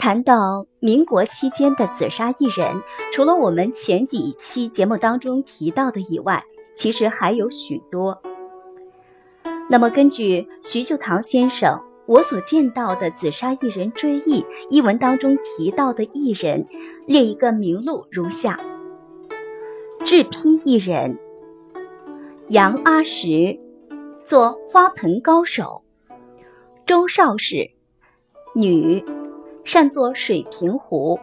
谈到民国期间的紫砂艺人，除了我们前几期节目当中提到的以外，其实还有许多。那么，根据徐秀堂先生《我所见到的紫砂艺人追忆》一文当中提到的艺人，列一个名录如下：制坯艺人杨阿石，做花盆高手；周少氏，女。善作水平壶，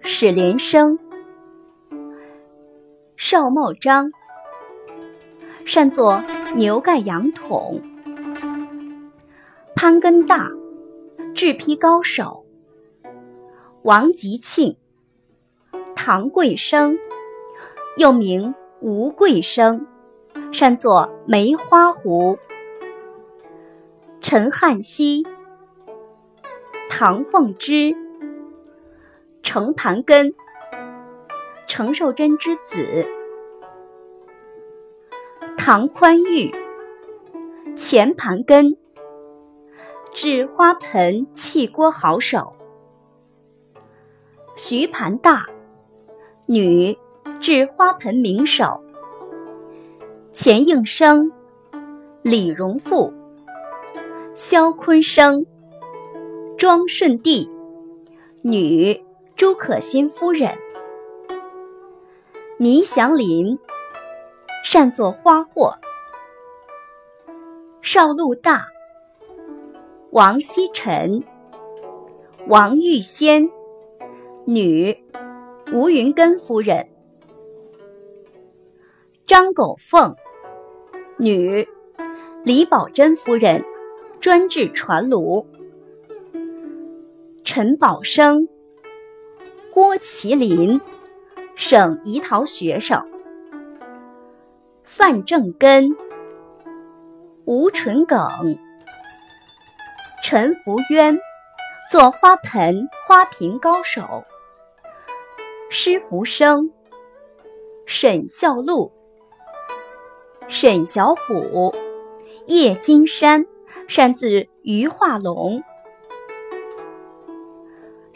史连生；邵茂章善作牛盖羊筒，潘根大制坯高手，王吉庆，唐贵生，又名吴贵生，善作梅花壶，陈汉熙。唐凤芝、程盘根、程寿珍之子；唐宽裕、钱盘根，制花盆器锅好手；徐盘大，女，制花盆名手；钱应生、李荣富、肖坤生。庄顺帝，女朱可心夫人。倪祥林，善作花货。邵禄大，王锡臣，王玉仙，女吴云根夫人。张狗凤，女李宝珍夫人，专制传炉。陈宝生、郭麒麟，省怡陶学生；范正根、吴纯耿、陈福渊，做花盆、花瓶高手；施福生、沈孝禄、沈小虎、叶金山，擅自鱼化龙。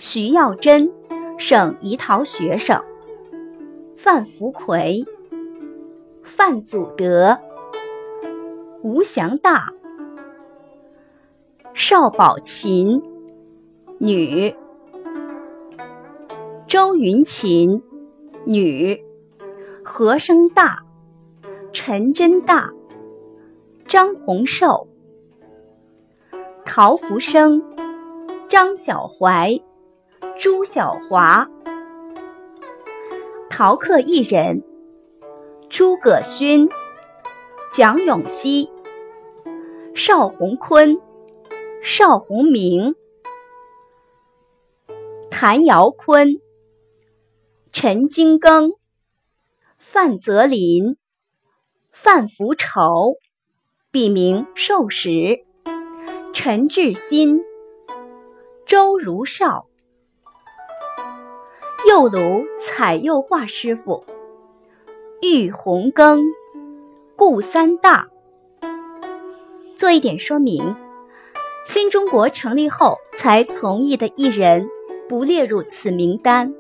徐耀珍，省怡陶学生；范福奎、范祖德、吴祥大、邵宝琴，女；周云琴，女；何生大、陈真大、张洪寿、陶福生、张小怀。朱小华，陶客一人；诸葛勋、蒋永熙、邵宏坤、邵宏明、谭尧坤、陈金庚、范泽林、范福仇，笔名寿石；陈志新、周如少。釉炉彩釉画师傅玉红庚、顾三大。做一点说明：新中国成立后才从艺的艺人不列入此名单。